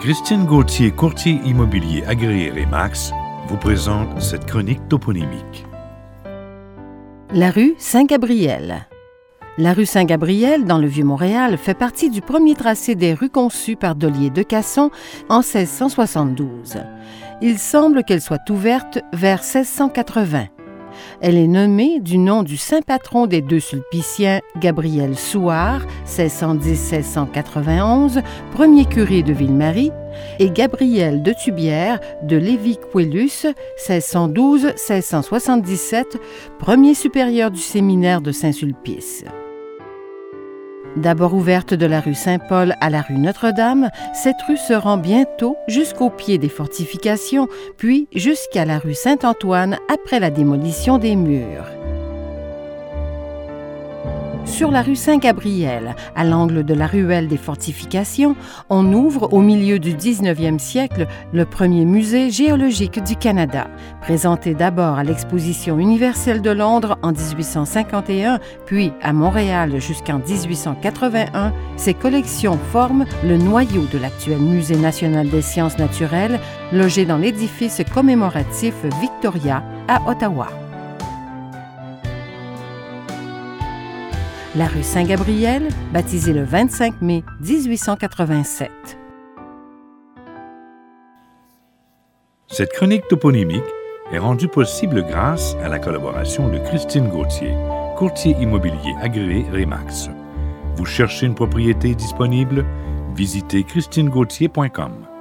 Christine Gauthier, courtier immobilier agréé Remax, vous présente cette chronique toponymique. La rue Saint-Gabriel. La rue Saint-Gabriel, dans le Vieux-Montréal, fait partie du premier tracé des rues conçues par Dollier de Casson en 1672. Il semble qu'elle soit ouverte vers 1680. Elle est nommée du nom du saint patron des deux sulpiciens, Gabriel Souard, 1610-1691, premier curé de Ville-Marie, et Gabriel de Tubière de Lévis-Quellus, 1612-1677, premier supérieur du séminaire de Saint-Sulpice. D'abord ouverte de la rue Saint-Paul à la rue Notre-Dame, cette rue se rend bientôt jusqu'au pied des fortifications, puis jusqu'à la rue Saint-Antoine après la démolition des murs sur la rue Saint-Gabriel, à l'angle de la ruelle des fortifications, on ouvre au milieu du 19e siècle le premier musée géologique du Canada. Présenté d'abord à l'Exposition universelle de Londres en 1851, puis à Montréal jusqu'en 1881, ces collections forment le noyau de l'actuel Musée national des sciences naturelles, logé dans l'édifice commémoratif Victoria à Ottawa. La rue Saint-Gabriel, baptisée le 25 mai 1887. Cette chronique toponymique est rendue possible grâce à la collaboration de Christine Gauthier, courtier immobilier agréé Remax. Vous cherchez une propriété disponible? Visitez christinegauthier.com.